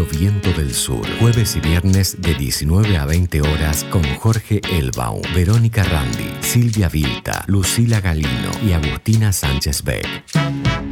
Viento del Sur. Jueves y viernes de 19 a 20 horas con Jorge Elbaum, Verónica Randi, Silvia Vilta, Lucila Galino y Agustina Sánchez Beck.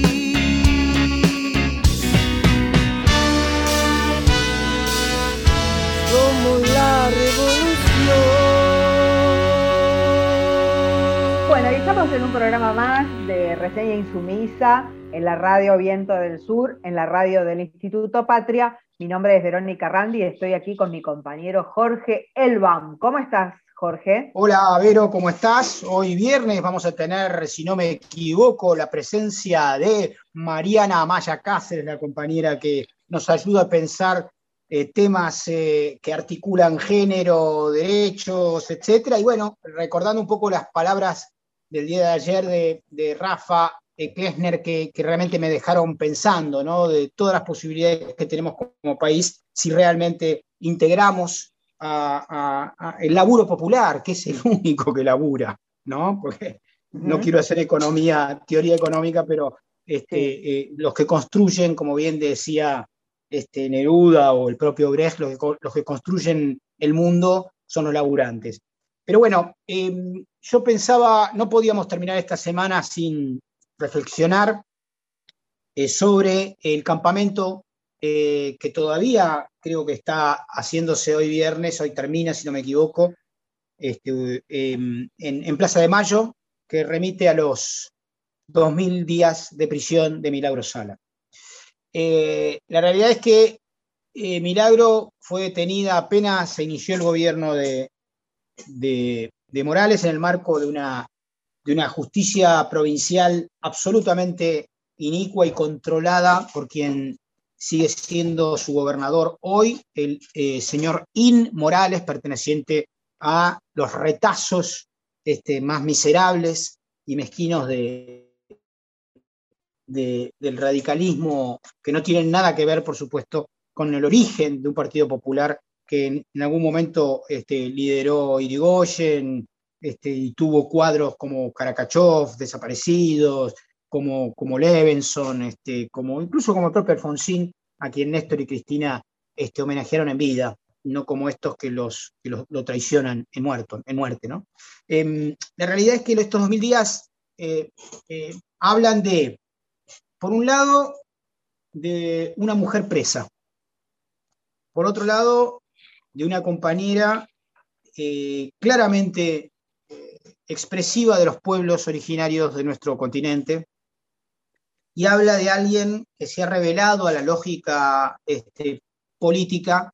Somos la revolución. Bueno, y estamos en un programa más de Reseña Insumisa en la radio Viento del Sur, en la radio del Instituto Patria. Mi nombre es Verónica Randi y estoy aquí con mi compañero Jorge Elbam. ¿Cómo estás, Jorge? Hola, Vero, ¿cómo estás? Hoy viernes vamos a tener, si no me equivoco, la presencia de Mariana Amaya Cáceres, la compañera que nos ayuda a pensar eh, temas eh, que articulan género, derechos, etcétera. Y bueno, recordando un poco las palabras del día de ayer de, de Rafa eh, Klesner, que, que, realmente me dejaron pensando, ¿no? De todas las posibilidades que tenemos como país si realmente integramos a, a, a el laburo popular, que es el único que labura, ¿no? Porque uh -huh. no quiero hacer economía, teoría económica, pero este, sí. eh, los que construyen, como bien decía este, Neruda o el propio Brecht, los que, construyen el mundo son los laburantes. Pero bueno, eh, yo pensaba, no podíamos terminar esta semana sin reflexionar eh, sobre el campamento eh, que todavía creo que está haciéndose hoy viernes, hoy termina, si no me equivoco, este, en, en Plaza de Mayo, que remite a los 2.000 días de prisión de Milagro Sala. Eh, la realidad es que eh, Milagro fue detenida apenas se inició el gobierno de, Morales en el marco de una, de una, justicia provincial absolutamente inicua y controlada por quien sigue siendo su gobernador hoy, el eh, señor In Morales, perteneciente a los retazos este, más miserables y mezquinos de, de, del radicalismo, que no tienen nada que ver, por supuesto, con el origen de un partido popular que en, algún momento este, lideró Irigoyen este, y tuvo cuadros como Karakachov, desaparecidos, como, como Levenson, este, como, incluso como el propio Alfonsín, a quien Néstor y Cristina este, homenajearon en vida, no como estos que, los, que los, lo traicionan en, muerto, en muerte. ¿no? Eh, la realidad es que estos 2000 días eh, eh, hablan de por un lado, de una mujer presa. Por otro lado, de una compañera eh, claramente eh, expresiva de los pueblos originarios de nuestro continente. Y habla de alguien que se ha revelado a la lógica este, política,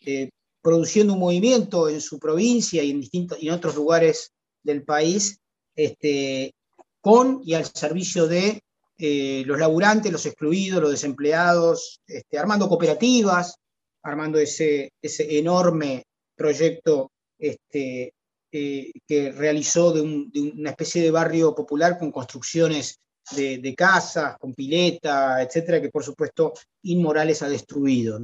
eh, produciendo un movimiento en su provincia y en, distintos, y en otros lugares del país, este, con y al servicio de eh, los laburantes, los excluidos, los desempleados, este, armando cooperativas, armando ese, enorme proyecto este, eh, que realizó de, un, de, una especie de barrio popular con construcciones de, casas, con pileta, etcétera, que por supuesto Inmorales ha destruido.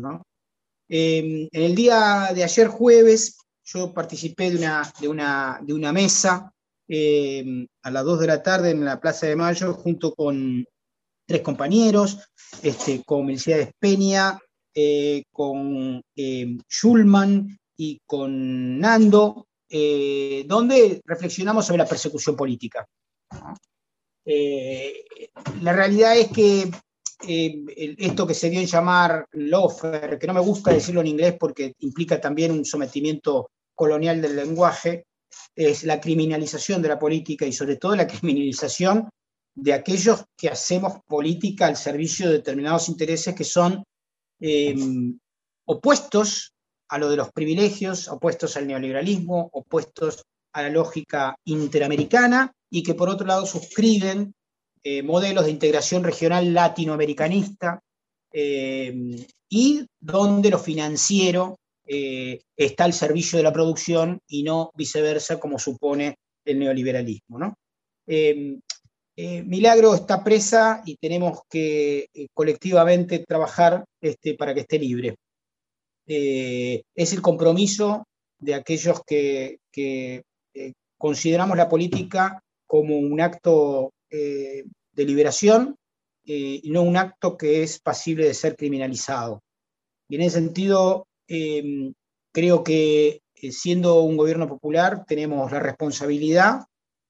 Eh, en el día de ayer jueves yo participé de una mesa eh, a las 2 de la tarde en la Plaza de Mayo junto con tres compañeros, este, con Melciades Peña, eh, con eh, Schulman y con Nando, eh, donde reflexionamos sobre la persecución política. la realidad es que esto que se dio en llamar lofer, que no me gusta decirlo en inglés porque implica también un sometimiento colonial del lenguaje, es la criminalización de la política y sobre todo la criminalización de aquellos que hacemos política al servicio de determinados intereses que son em, opuestos a lo de los privilegios, opuestos al neoliberalismo, opuestos a la lógica interamericana y que por otro lado suscriben eh, modelos de integración regional latinoamericanista em, y donde lo financiero eh, está al servicio de la producción y no viceversa como supone el neoliberalismo. ¿no? Em, eh, Milagro está presa y tenemos que eh, colectivamente trabajar este, para que esté libre. Es el compromiso de aquellos que, consideramos la política como un acto de liberación y no un acto que es pasible de ser criminalizado. Y en ese sentido, em, creo que siendo un gobierno popular tenemos la responsabilidad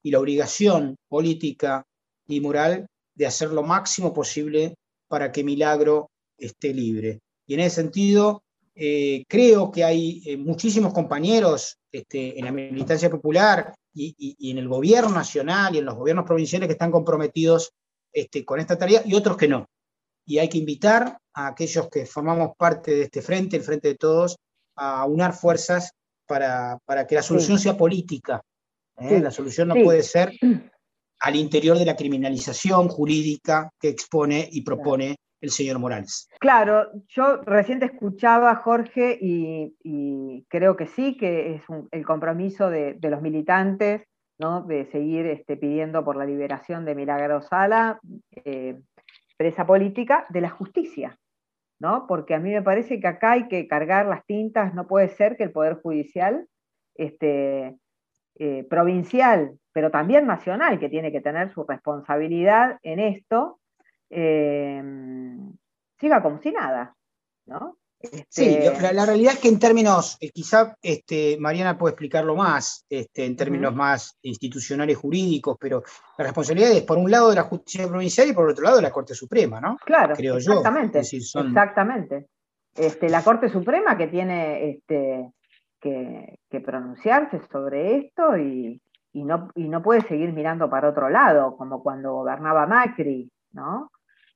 y la obligación política y moral de hacer lo máximo posible para que Milagro esté libre. Y en ese sentido, eh, creo que hay eh, muchísimos compañeros este, en la militancia popular y, en el gobierno nacional y en los gobiernos provinciales que están comprometidos este, con esta tarea y otros que no. Y hay que invitar a aquellos que formamos parte de este frente, el Frente de Todos, a unar fuerzas para, que la solución sea política. ¿eh? La solución no puede ser al interior de la criminalización jurídica que expone y propone el señor Morales. Claro, yo recién te escuchaba, Jorge, y, creo que sí, que es el compromiso de, los militantes, ¿no? de seguir este, pidiendo por la liberación de Milagro Sala, eh, presa política, de la justicia. ¿no? Porque a mí me parece que acá hay que cargar las tintas, no puede ser que el Poder Judicial este, eh, provincial, pero también nacional, que tiene que tener su responsabilidad en esto, eh, siga como si nada, ¿no? Sí, este, la, realidad es que en términos, eh, quizá este, Mariana puede explicarlo más, este, en términos más institucionales, jurídicos, pero la responsabilidad es por un lado de la justicia provincial y por otro lado de la Corte Suprema, ¿no? Claro, Creo exactamente. Yo. Exactamente. Este, la Corte Suprema que tiene este, que, pronunciarse sobre esto y, no, no puede seguir mirando para otro lado, como cuando gobernaba Macri, ¿no?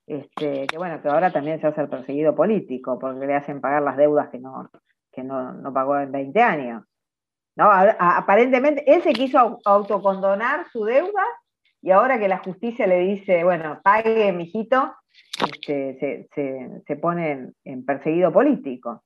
Este, que bueno, que ahora también se hace el perseguido político, porque le hacen pagar las deudas que no, que no, pagó en 20 años. ¿no? Aparentemente, él se quiso autocondonar su deuda y ahora que la justicia le dice, bueno, pague, mijito, este, se, se, pone en perseguido político.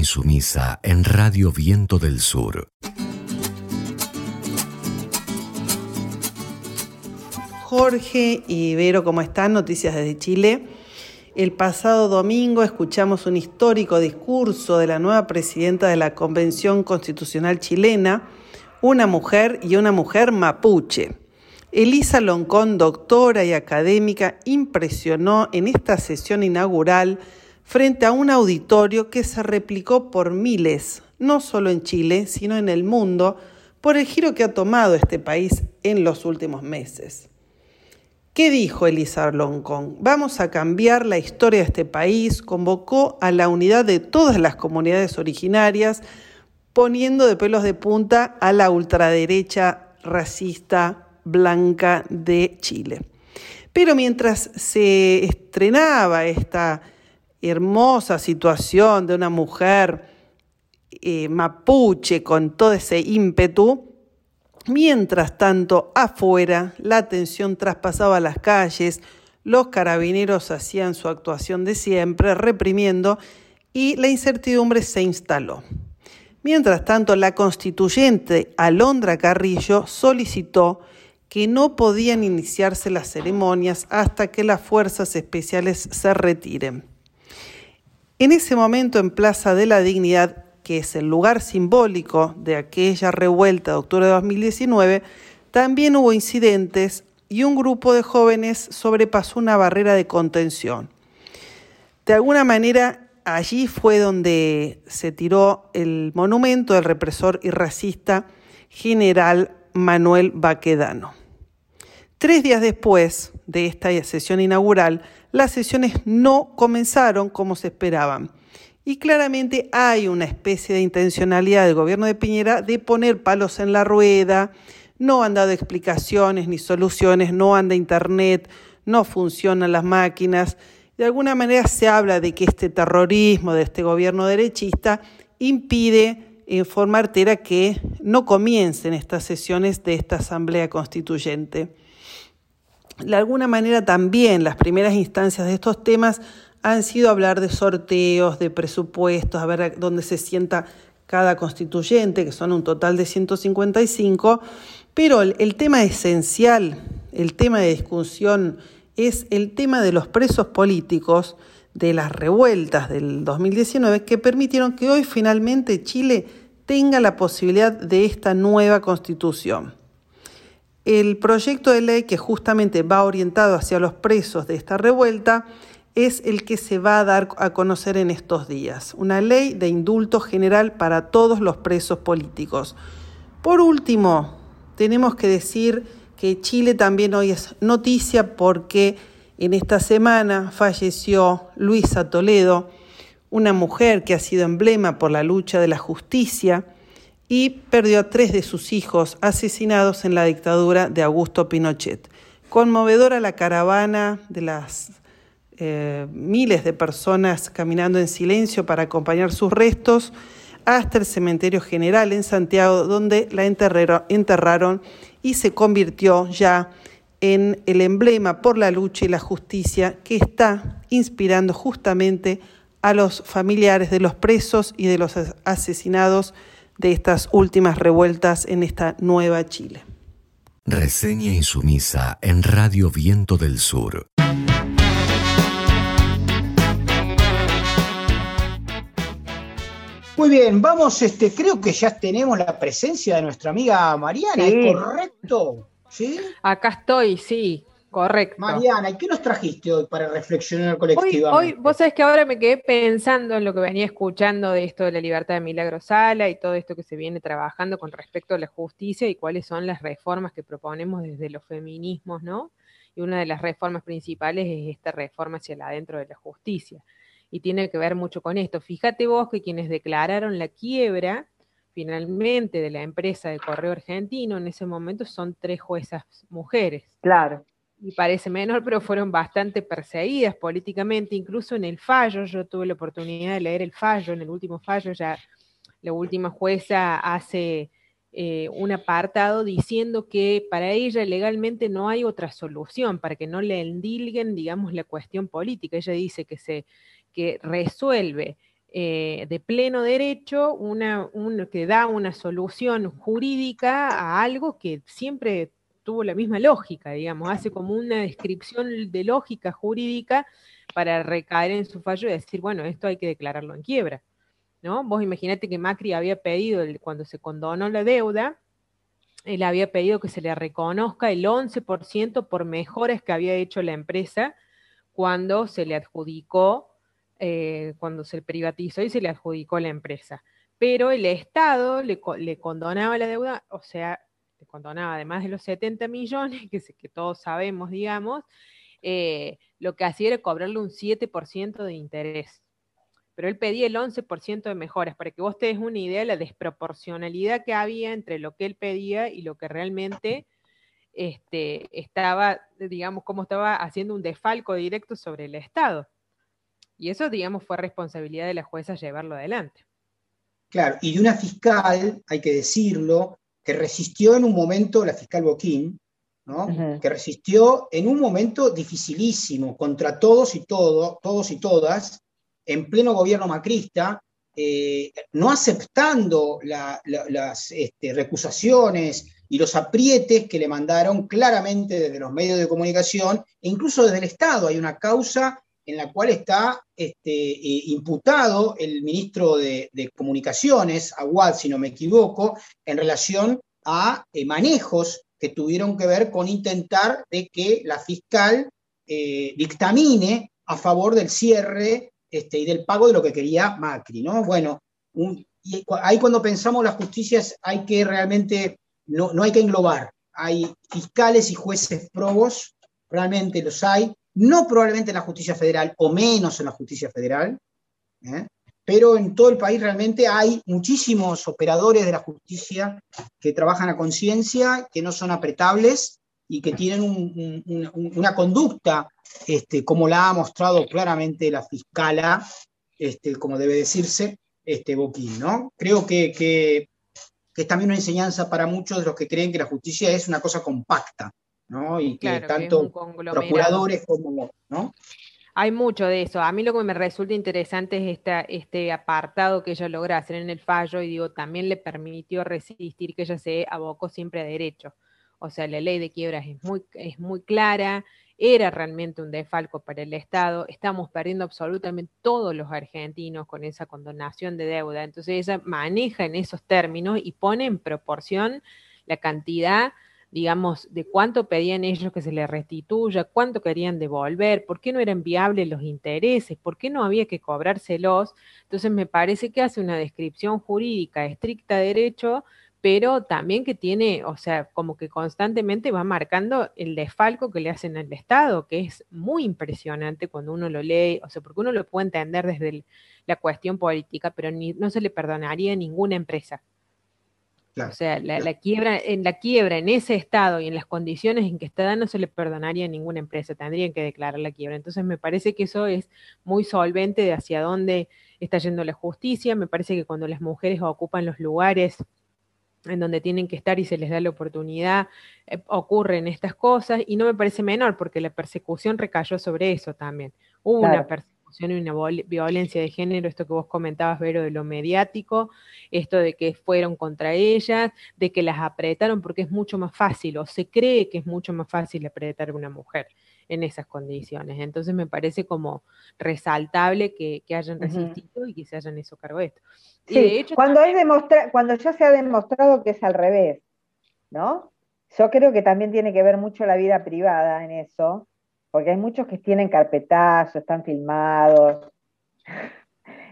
Insumisa en Radio Viento del Sur. Jorge y Vero, ¿cómo están? Noticias desde Chile. El pasado domingo escuchamos un histórico discurso de la nueva presidenta de la Convención Constitucional chilena, una mujer y una mujer mapuche. Elisa Loncón, doctora y académica, impresionó en esta sesión inaugural frente a un auditorio que se replicó por miles, no solo en Chile, sino en el mundo, por el giro que ha tomado este país en los últimos meses. ¿Qué dijo Elisa Loncón? Vamos a cambiar la historia de este país, convocó a la unidad de todas las comunidades originarias, poniendo de pelos de punta a la ultraderecha racista blanca de Chile. Pero mientras se estrenaba esta hermosa situación de una mujer eh, mapuche con todo ese ímpetu, Mientras tanto, afuera, la tensión traspasaba las calles, los carabineros hacían su actuación de siempre, reprimiendo, y la incertidumbre se instaló. Mientras tanto, la constituyente Alondra Carrillo solicitó que no podían iniciarse las ceremonias hasta que las fuerzas especiales se retiren. En ese momento, en Plaza de la Dignidad, que es el lugar simbólico de aquella revuelta de octubre de 2019, también hubo incidentes y un grupo de jóvenes sobrepasó una barrera de contención. De alguna manera, allí fue donde se tiró el monumento del represor y racista general Manuel Baquedano. Tres días después de esta sesión inaugural, las sesiones no comenzaron como se esperaban. Y claramente hay una especie de intencionalidad del gobierno de Piñera de poner palos en la rueda, no han dado explicaciones ni soluciones, no anda internet, no funcionan las máquinas. De alguna manera se habla de que este terrorismo de este gobierno derechista impide en forma artera que no comiencen estas sesiones de esta Asamblea Constituyente. De alguna manera también las primeras instancias de estos temas han sido hablar de sorteos, de presupuestos, a ver dónde se sienta cada constituyente, que son un total de 155, pero el, tema esencial, el tema de discusión es el tema de los presos políticos de las revueltas del 2019 que permitieron que hoy finalmente Chile tenga la posibilidad de esta nueva constitución. El proyecto de ley que justamente va orientado hacia los presos de esta revuelta es el que se va a dar a conocer en estos días, una ley de indulto general para todos los presos políticos. Por último, tenemos que decir que Chile también hoy es noticia porque en esta semana falleció Luisa Toledo, una mujer que ha sido emblema por la lucha de la justicia y perdió a tres de sus hijos asesinados en la dictadura de Augusto Pinochet. Conmovedora la caravana de las eh, miles de personas caminando en silencio para acompañar sus restos hasta el cementerio general en Santiago, donde la enterraron y se convirtió ya en el emblema por la lucha y la justicia que está inspirando justamente a los familiares de los presos y de los asesinados de estas últimas revueltas en esta nueva Chile. Reseña insumisa en Radio Viento del Sur. Muy bien, vamos, este, creo que ya tenemos la presencia de nuestra amiga Mariana, ¿es correcto? ¿Sí? Acá estoy, sí. Correcto. Mariana, ¿y qué nos trajiste hoy para reflexionar colectivamente? Hoy, vos sabés que ahora me quedé pensando en lo que venía escuchando de esto de la libertad de Milagro Sala y todo esto que se viene trabajando con respecto a la justicia y cuáles son las reformas que proponemos desde los feminismos, ¿no? Y una de las reformas principales es esta reforma hacia el adentro de la justicia. Y tiene que ver mucho con esto. Fíjate vos que quienes declararon la quiebra finalmente de la empresa de correo argentino en ese momento son tres juezas mujeres. Claro y parece menor, pero fueron bastante perseguidas políticamente, incluso en el fallo, yo tuve la oportunidad de leer el fallo, en el último fallo ya la última jueza hace eh, un apartado diciendo que para ella legalmente no hay otra solución, para que no le endilguen, digamos, la cuestión política. Ella dice que se que resuelve eh, de pleno derecho, una, que da una solución jurídica a algo que siempre tuvo la misma lógica, digamos, hace como una descripción de lógica jurídica para recaer en su fallo y decir, bueno, esto hay que declararlo en quiebra, ¿no? Vos imaginate que Macri había pedido, cuando se condonó la deuda, él había pedido que se le reconozca el 11% por mejoras que había hecho la empresa cuando se le adjudicó, eh, cuando se privatizó y se le adjudicó la empresa. Pero el Estado le, le condonaba la deuda, o sea, condonaba además de los 70 millones, que, todos sabemos, digamos, eh, lo que hacía era cobrarle un 7% de interés. Pero él pedía el 11% de mejoras, para que vos te des una idea de la desproporcionalidad que había entre lo que él pedía y lo que realmente este, estaba, digamos, como estaba haciendo un desfalco directo sobre el Estado. Y eso, digamos, fue responsabilidad de la jueza llevarlo adelante. Claro, y de una fiscal, hay que decirlo, que resistió en un momento, la fiscal Boquín, que resistió en un momento dificilísimo contra todos y todo, todos y todas, en pleno gobierno macrista, eh, no aceptando las este, recusaciones y los aprietes que le mandaron claramente desde los medios de comunicación e incluso desde el Estado. Hay una causa en la cual está este, eh, imputado el ministro de, Comunicaciones, Aguad, si no me equivoco, en relación a eh, manejos que tuvieron que ver con intentar de que la fiscal eh, dictamine a favor del cierre este, y del pago de lo que quería Macri, ¿no? Bueno, ahí cuando pensamos las justicias hay que realmente, no, no hay que englobar, hay fiscales y jueces probos, realmente los hay, no probablemente en la justicia federal o menos en la justicia federal, ¿eh? pero en todo el país realmente hay muchísimos operadores de la justicia que trabajan a conciencia, que no son apretables y que tienen una conducta, este, como la ha mostrado claramente la fiscala, este, como debe decirse, este, Boquín. ¿no? Creo que, que es también una enseñanza para muchos de los que creen que la justicia es una cosa compacta. ¿No? Y que tanto procuradores como, ¿no? Hay mucho de eso. A mí lo que me resulta interesante es esta, este apartado que ella logra hacer en el fallo y digo, también le permitió resistir que ella se abocó siempre a derecho. O sea, la ley de quiebras es muy, es muy clara, era realmente un defalco para el Estado, estamos perdiendo absolutamente todos los argentinos con esa condonación de deuda. Entonces ella maneja en esos términos y pone en proporción la cantidad digamos, de cuánto pedían ellos que se les restituya, cuánto querían devolver, por qué no eran viables los intereses, por qué no había que cobrárselos. Entonces me parece que hace una descripción jurídica estricta de derecho, pero también que tiene, o sea, como que constantemente va marcando el desfalco que le hacen al Estado, que es muy impresionante cuando uno lo lee, o sea, porque uno lo puede entender desde la cuestión política, pero no se le perdonaría a ninguna empresa o sea, la, quiebra, en la quiebra en ese estado y en las condiciones en que está no se le perdonaría a ninguna empresa, tendrían que declarar la quiebra. Entonces me parece que eso es muy solvente de hacia dónde está yendo la justicia. Me parece que cuando las mujeres ocupan los lugares en donde tienen que estar y se les da la oportunidad, eh, ocurren estas cosas y no me parece menor porque la persecución recayó sobre eso también. Hubo una persecución y una violencia de género, esto que vos comentabas, Vero, de lo mediático, esto de que fueron contra ellas, de que las apretaron porque es mucho más fácil, o se cree que es mucho más fácil apretar a una mujer. en esas condiciones. Entonces me parece como resaltable que, hayan resistido y que se hayan hecho cargo de esto. Sí, cuando, es cuando ya se ha demostrado que es al revés, ¿no? Yo creo que también tiene que ver mucho la vida privada en eso, porque hay muchos que tienen carpetazo, están filmados,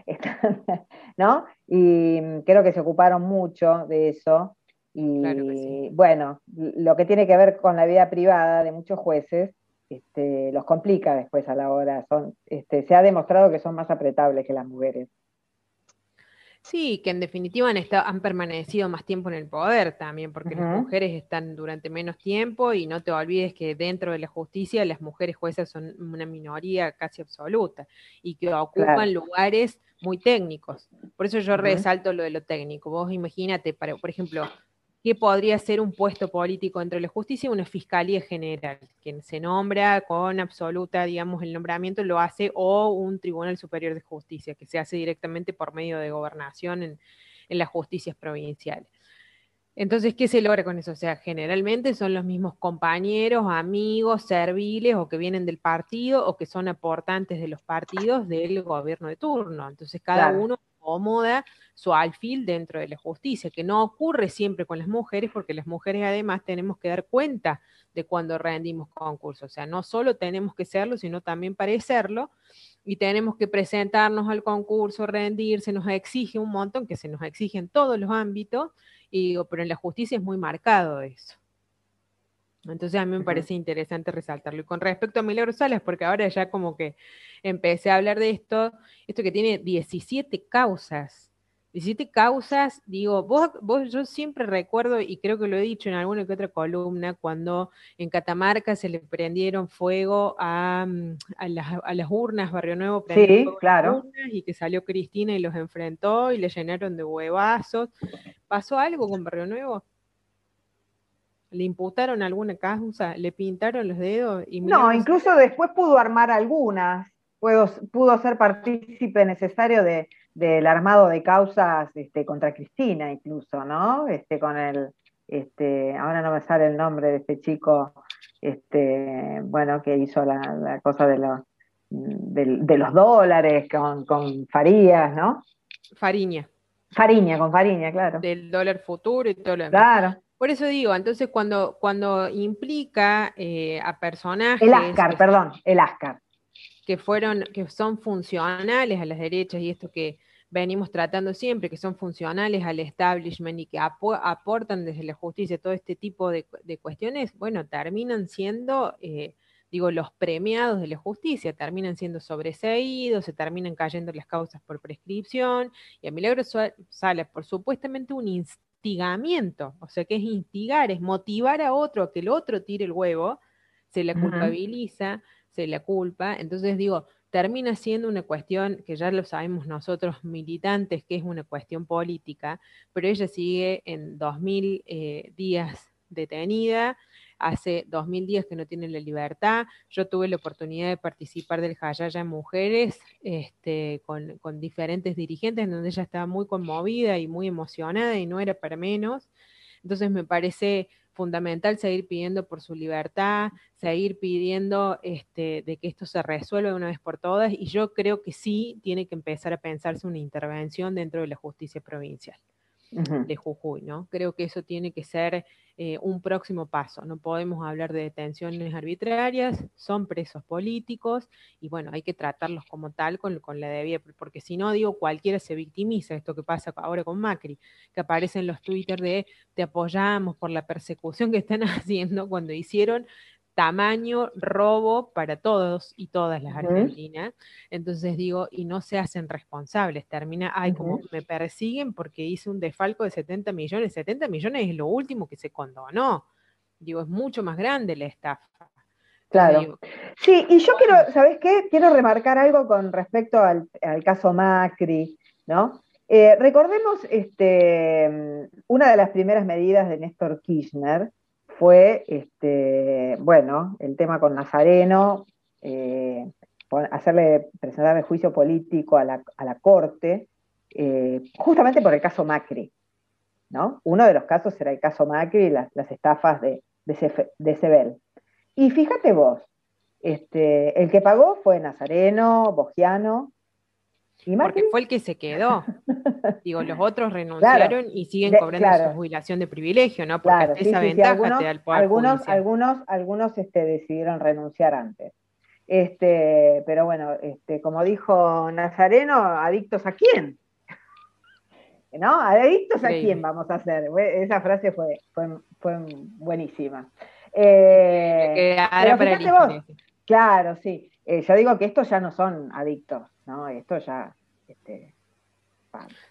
¿no? Y creo que se ocuparon mucho de eso. Y bueno, lo que tiene que ver con la vida privada de muchos jueces este, los complica después a la hora. Son, este, se ha demostrado que son más apretables que las mujeres. Sí, que en definitiva han, estado, han permanecido más tiempo en el poder también, porque las mujeres están durante menos tiempo y no te olvides que dentro de la justicia las mujeres jueces son una minoría casi absoluta y que ocupan lugares muy técnicos. Por eso yo resalto lo de lo técnico. Vos imagínate, para, por ejemplo, ¿qué podría ser un puesto político dentro de la justicia? Una fiscalía general, quien se nombra con absoluta, digamos, el nombramiento lo hace, o un tribunal superior de justicia, que se hace directamente por medio de gobernación en, las justicias provinciales. Entonces, ¿qué se logra con eso? O sea, generalmente son los mismos compañeros, amigos, serviles o que vienen del partido o que son aportantes de los partidos del gobierno de turno. Entonces, cada uno acomoda su alfil dentro de la justicia, que no ocurre siempre con las mujeres, porque las mujeres además tenemos que dar cuenta de cuando rendimos concursos. O sea, no solo tenemos que serlo, sino también parecerlo, y tenemos que presentarnos al concurso, rendir, se nos exige un montón, que se nos exige en todos los ámbitos, y pero en la justicia es muy marcado eso. Entonces a mí me parece interesante resaltarlo. Y con respecto a Milagros Salas, porque ahora ya como que empecé a hablar de esto, esto que tiene 17 causas. 17 causas, digo, vos, vos, yo siempre recuerdo, y creo que lo he dicho en alguna que otra columna, cuando en Catamarca se le prendieron fuego a, mm, las, urnas, Barrio Nuevo sí, claro. y que salió Cristina y los enfrentó y le llenaron de huevazos. ¿Pasó algo con Barrio Nuevo? ¿Le imputaron alguna causa? ¿Le pintaron los dedos? Y no, incluso después pudo armar algunas. Pudo, pudo ser partícipe necesario de, del armado de causas este, contra Cristina, incluso, ¿no? Este, con el, este, ahora no me sale el nombre de este chico, este, bueno, que hizo la, cosa de los, de, los dólares con, con Farías, ¿no? Fariña. Fariña, con Fariña, claro. Del dólar futuro y todo lo demás. Claro. Por eso digo, entonces cuando, cuando implica eh, a personajes... El Ascar, perdón, el Ascar. Que, fueron, que son funcionales a las derechas y esto que venimos tratando siempre, que son funcionales al establishment y que aportan desde la justicia todo este tipo de, cuestiones, bueno, terminan siendo... Eh, digo, los premiados de la justicia terminan siendo sobreseídos, se terminan cayendo las causas por prescripción, y a Milagro sale por supuestamente un instigamiento, o sea, que es instigar, es motivar a otro a que el otro tire el huevo, se le culpabiliza, se le culpa, entonces digo, termina siendo una cuestión que ya lo sabemos nosotros militantes, que es una cuestión política, pero ella sigue en 2000 eh, días detenida, hace 2000 días que no tienen la libertad. Yo tuve la oportunidad de participar del Jayaya Mujeres este, con, diferentes dirigentes, en donde ella estaba muy conmovida y muy emocionada y no era para menos. Entonces me parece fundamental seguir pidiendo por su libertad, seguir pidiendo este, de que esto se resuelva una vez por todas y yo creo que sí tiene que empezar a pensarse una intervención dentro de la justicia provincial de Jujuy, ¿no? Creo que eso tiene que ser eh, un próximo paso. No podemos hablar de detenciones arbitrarias, son presos políticos y bueno, hay que tratarlos como tal con, con la debida, porque si no, digo, cualquiera se victimiza, esto que pasa ahora con Macri, que aparecen los Twitter de te apoyamos por la persecución que están haciendo cuando hicieron tamaño robo para todos y todas las argentinas. Entonces digo, y no se hacen responsables. Termina, ay, como me persiguen porque hice un defalco de 70 millones. 70 millones es lo último que se condonó. Digo, es mucho más grande la estafa. Claro. sí, y yo quiero, ¿sabes qué? Quiero remarcar algo con respecto al, caso Macri, ¿no? Eh, recordemos este, una de las primeras medidas de Néstor Kirchner, fue, este, bueno, el tema con Nazareno, eh, hacerle presentar el juicio político a la, Corte, eh, justamente por el caso Macri. ¿no? Uno de los casos era el caso Macri y las, estafas de, de, Sebel. Y fíjate vos, Este, el que pagó fue Nazareno, Bogiano. ¿Y Porque fue el que se quedó. Digo, los otros renunciaron y siguen cobrando su jubilación de privilegio, ¿no? Porque esa ventaja algunos, te da el poder Algunos, algunos, algunos este, decidieron renunciar antes. Este, pero bueno, este, como dijo Nazareno, ¿adictos a quién? ¿No? ¿Adictos a quién vamos a hacer? Esa frase fue, fue, buenísima. Eh, vos, claro, sí. Eh, yo digo que estos ya no son adictos, ¿no? Esto ya. Este,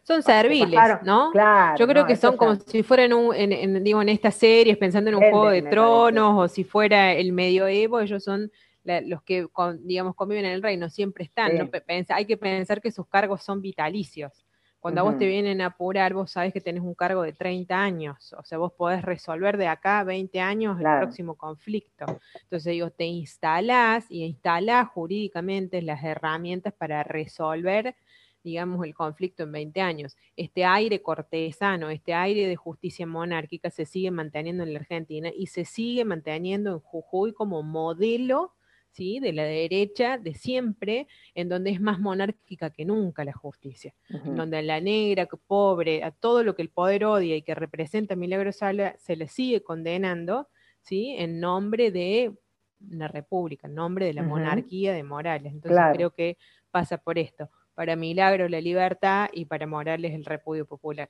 son serviles, ¿no? Claro, Yo creo que son como si fueran un, en, digo, en estas series, pensando en un juego de tronos, o si fuera el medioevo, ellos son los que, digamos, conviven en el reino, siempre están. hay que pensar que sus cargos son vitalicios. Cuando a vos te vienen a apurar, vos sabés que tenés un cargo de 30 años, o sea, vos podés resolver de acá a 20 años el próximo conflicto. Entonces, digo, te instalás y instalás jurídicamente las herramientas para resolver, digamos, el conflicto en 20 años. Este aire cortesano, este aire de justicia monárquica se sigue manteniendo en la Argentina y se sigue manteniendo en Jujuy como modelo de la derecha de siempre, en donde es más monárquica que nunca la justicia, donde a la negra, pobre, a todo lo que el poder odia y que representa Milagro Sala, se le sigue condenando, ¿sí? en nombre de la república, en nombre de la monarquía de Morales. Entonces creo que pasa por esto. Para Milagro la libertad y para Morales el repudio popular.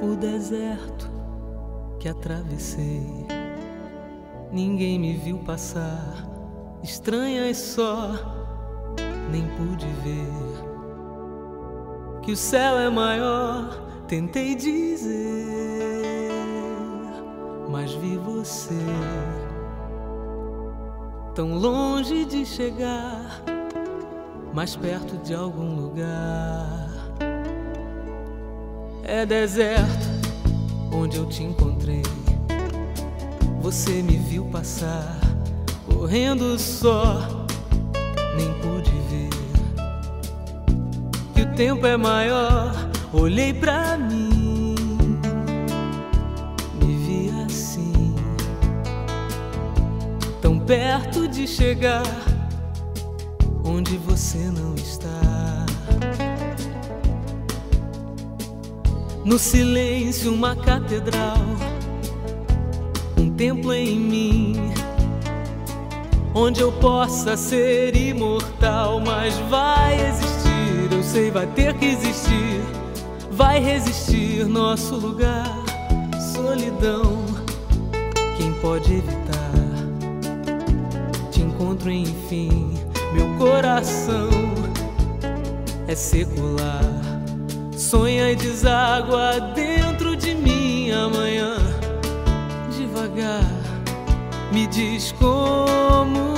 O deserto que atravessei. Ninguém me viu passar, estranha e só, nem pude ver que o céu é maior. Tentei dizer, mas vi você tão longe de chegar, mais perto de algum lugar é deserto onde eu te encontrei. Você me viu passar, correndo só, nem pude ver. Que o tempo é maior, olhei pra mim, me vi assim, tão perto de chegar onde você não No silêncio, uma catedral, um templo em mim, onde eu possa ser imortal. Mas vai existir, eu sei, vai ter que existir, vai resistir nosso lugar. Solidão, quem pode evitar? Te encontro, enfim, meu coração é secular sonha e deságua dentro de mim amanhã. Devagar, me diz como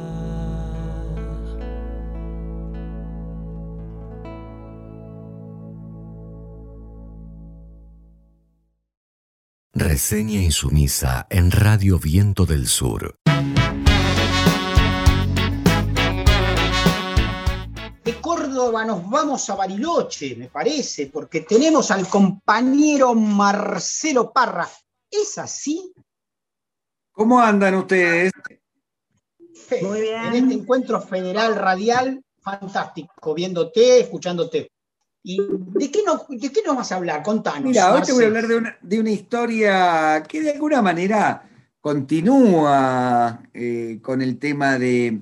Reseña insumisa en Radio Viento del Sur. De Córdoba nos vamos a Bariloche, me parece, porque tenemos al compañero Marcelo Parra. ¿Es así? ¿Cómo andan ustedes? Muy bien. En este encuentro federal radial, fantástico, viéndote, escuchándote. ¿Y de qué, no, de qué nos vas a hablar? Contanos. Mira, hoy te voy a hablar de una, de una historia que de alguna manera continúa eh, con el tema de,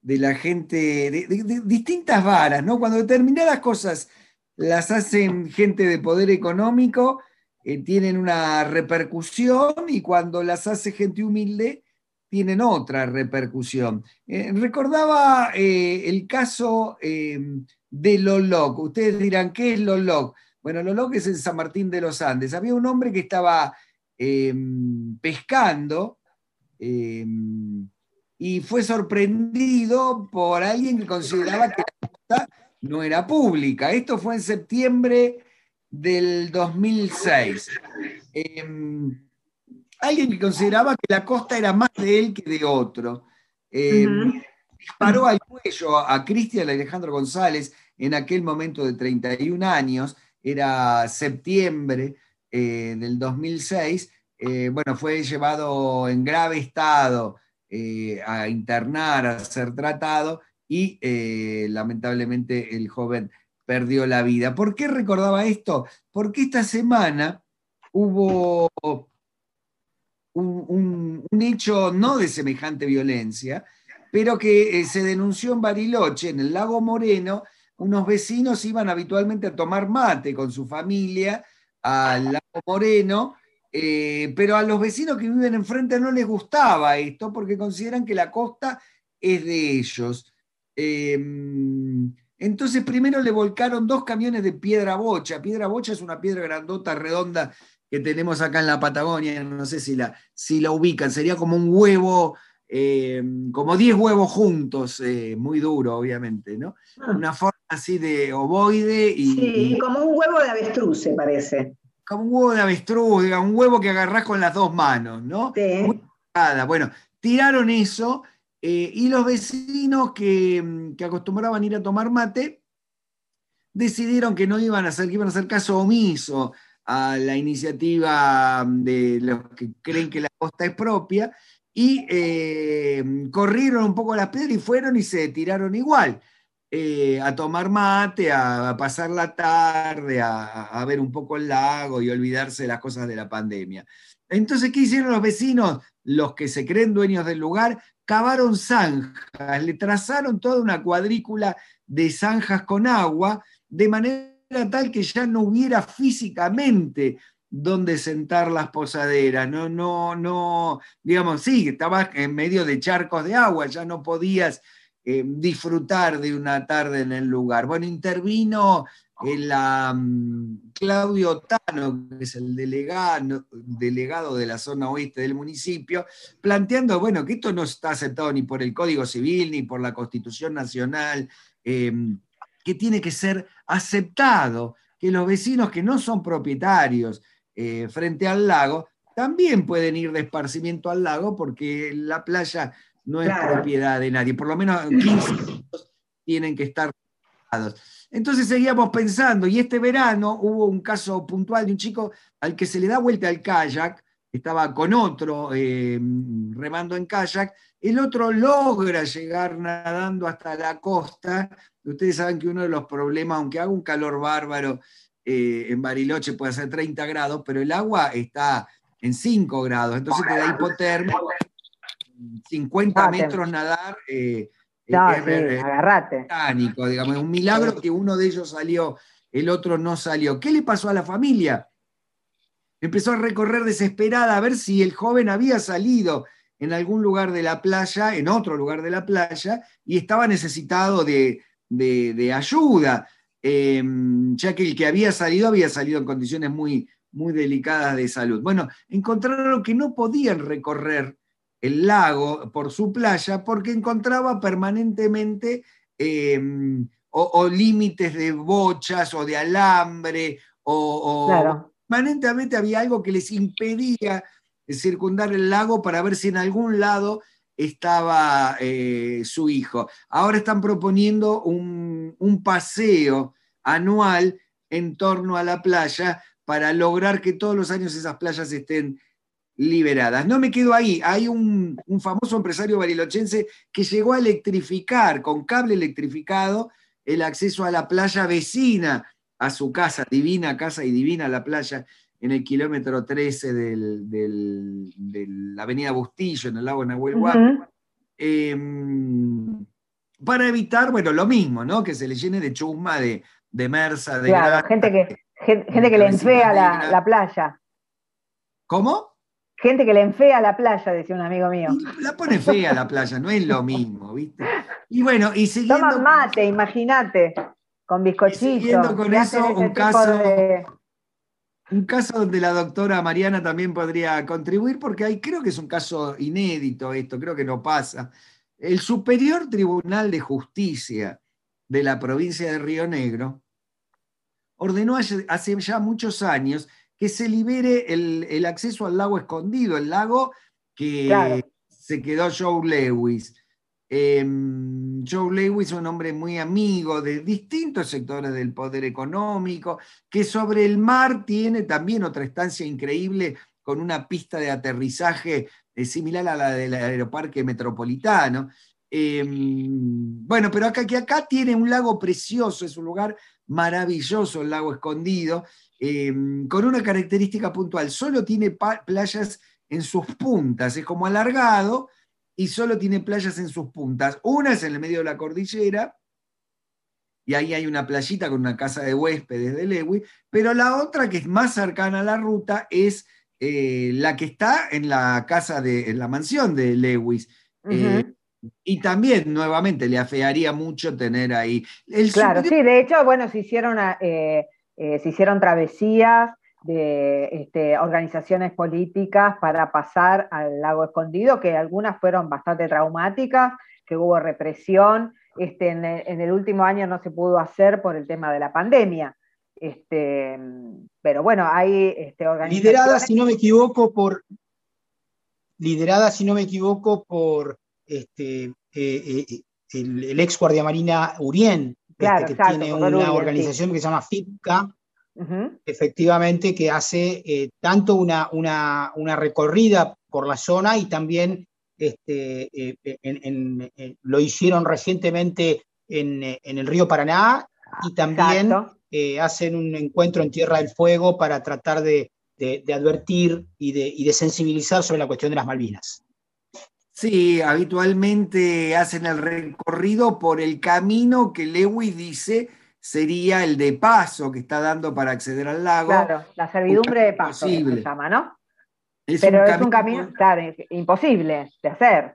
de la gente, de, distintas varas, ¿no? Cuando determinadas cosas las hacen gente de poder económico, eh, tienen una repercusión y cuando las hace gente humilde, tienen otra repercusión. Eh, recordaba el caso de Loloc. Ustedes dirán, ¿qué es Loloc? Bueno, Loloc es en San Martín de los Andes. Había un hombre que estaba eh, pescando eh, y fue sorprendido por alguien que consideraba que la costa no era pública. Esto fue en septiembre del 2006. Eh, alguien que consideraba que la costa era más de él que de otro. Disparó al cuello a Cristian Alejandro González en aquel momento de 31 años, era septiembre eh, del 2006. eh, bueno, fue llevado en grave estado eh, a internar, a ser tratado y eh, lamentablemente el joven perdió la vida. ¿Por qué recordaba esto? Porque esta semana hubo un, un- hecho no de semejante violencia, pero que eh, se denunció en Bariloche, en el lago Moreno, unos vecinos iban habitualmente a tomar mate con su familia al lago Moreno, eh, pero a los vecinos que viven enfrente no les gustaba esto porque consideran que la costa es de ellos. Eh, entonces primero le volcaron dos camiones de piedra bocha. Piedra bocha es una piedra grandota, redonda, que tenemos acá en la Patagonia, no sé si la, si la ubican, sería como un huevo, eh, como 10 huevos juntos, eh, muy duro, obviamente, ¿no? Una forma así de ovoide y, Sí, y como un huevo de avestruz, se parece. como un huevo de avestruz, un huevo que agarrás con las dos manos, ¿no? Sí. Muy. Bueno, tiraron eso eh, y los vecinos que, mm, que acostumbraban ir a tomar mate decidieron que no iban a hacer, que iban a hacer caso omiso a la iniciativa de los que creen que la costa es propia y eh, corrieron un poco las piedras y fueron y se tiraron igual. eh, a tomar mate, a, pasar la tarde, a, a ver un poco el lago y olvidarse de las cosas de la pandemia. Entonces, ¿qué hicieron los vecinos? Los que se creen dueños del lugar, cavaron zanjas, le trazaron toda una cuadrícula de zanjas con agua, de manera tal que ya no hubiera físicamente donde sentar las posaderas, no, no, no, digamos, sí, estabas en medio de charcos de agua, ya no podías eh, disfrutar de una tarde en el lugar. Bueno, intervino el, um, Claudio Tano, que es el delegado, delegado de la zona oeste del municipio, planteando, bueno, que esto no está aceptado ni por el Código Civil, ni por la Constitución Nacional, eh, que tiene que ser aceptado, que los vecinos que no son propietarios eh, frente al lago, también pueden ir de esparcimiento al lago porque la playa no es Claro. propiedad de nadie, por lo menos 15 minutos tienen que estar. Entonces seguíamos pensando, y este verano hubo un caso puntual de un chico al que se le da vuelta al kayak, estaba con otro eh, remando en kayak, el otro logra llegar nadando hasta la costa. Ustedes saben que uno de los problemas, aunque haga un calor bárbaro eh, en Bariloche, puede ser 30 grados, pero el agua está en 5 grados, entonces te da hipotermia. 50 Ah, te- metros nadar. eh, No, sí, es- agarrate. británico, digamos, es un milagro que uno de ellos salió, el otro no salió. ¿Qué le pasó a la familia? Empezó a recorrer desesperada a ver si el joven había salido en algún lugar de la playa, en otro lugar de la playa, y estaba necesitado de, de- de ayuda, eh, ya que el que había salido había salido en condiciones muy, muy delicadas de salud. Bueno, encontraron que no podían recorrer el lago por su playa porque encontraba permanentemente eh, o, o límites de bochas o de alambre o, o Claro. permanentemente había algo que les impedía circundar el lago para ver si en algún lado estaba eh, su hijo. Ahora están proponiendo un, un paseo anual en torno a la playa para lograr que todos los años esas playas estén liberadas. No me quedo ahí, hay un, un famoso empresario barilochense que llegó a electrificar con cable electrificado el acceso a la playa vecina, a su casa, divina casa y divina la playa, en el kilómetro 13 de la avenida Bustillo, en el lago Nahuel Huapi, em, para evitar, bueno, lo mismo, ¿no? Que se le llene de chusma, de, de mersa, de... Claro, gente que, gente, que le enfea la, la, playa. ¿Cómo? Gente que le enfea la playa, decía un amigo mío. la pone fea la playa, no es lo mismo, ¿viste? Y bueno, y siguiendo... Toman mate, imagínate, con bizcochitos. siguiendo con eso, un caso... Un caso donde la doctora Mariana también podría contribuir, porque hay, creo que es un caso inédito esto, creo que no pasa. El Superior Tribunal de Justicia de la provincia de Río Negro ordenó hace, ya muchos años que se libere el, acceso al lago escondido, el lago que se quedó Joe Lewis. Em, Joe Lewis, un hombre muy amigo de distintos sectores del poder económico, que sobre el mar tiene también otra estancia increíble con una pista de aterrizaje eh, similar a la del aeroparque metropolitano. Em, bueno, pero acá, que acá tiene un lago precioso, es un lugar maravilloso, el lago escondido, em, con una característica puntual, solo tiene playas en sus puntas, es como alargado, y solo tiene playas en sus puntas. Una es en el medio de la cordillera, y ahí hay una playita con una casa de huéspedes de Lewis, pero la otra que es más cercana a la ruta es eh, la que está en la casa de, en la mansión de Lewis. Eh, y también, nuevamente, le afearía mucho tener ahí. claro, sí, de hecho, bueno, se hicieron, eh, se hicieron travesías de este, organizaciones políticas para pasar al lago escondido, que algunas fueron bastante traumáticas, que hubo represión. Este, en, el, último año no se pudo hacer por el tema de la pandemia. Este, pero bueno, hay este, organizaciones... Liderada, si no me equivoco, por... Liderada, si no me equivoco, por este, eh, eh, el, ex guardia marina Urien, este, que tiene una organización que se llama FIPCA, efectivamente, que hace eh, tanto una, una, recorrida por la zona y también este, eh, lo hicieron recientemente en, el río Paraná y también eh, hacen un encuentro en Tierra del Fuego para tratar de, advertir y de, y de sensibilizar sobre la cuestión de las Malvinas. Sí, habitualmente hacen el recorrido por el camino que Lewis dice sería el de paso que está dando para acceder al lago. Claro, la servidumbre de paso se llama, ¿no? Pero es un camino, claro, imposible de hacer.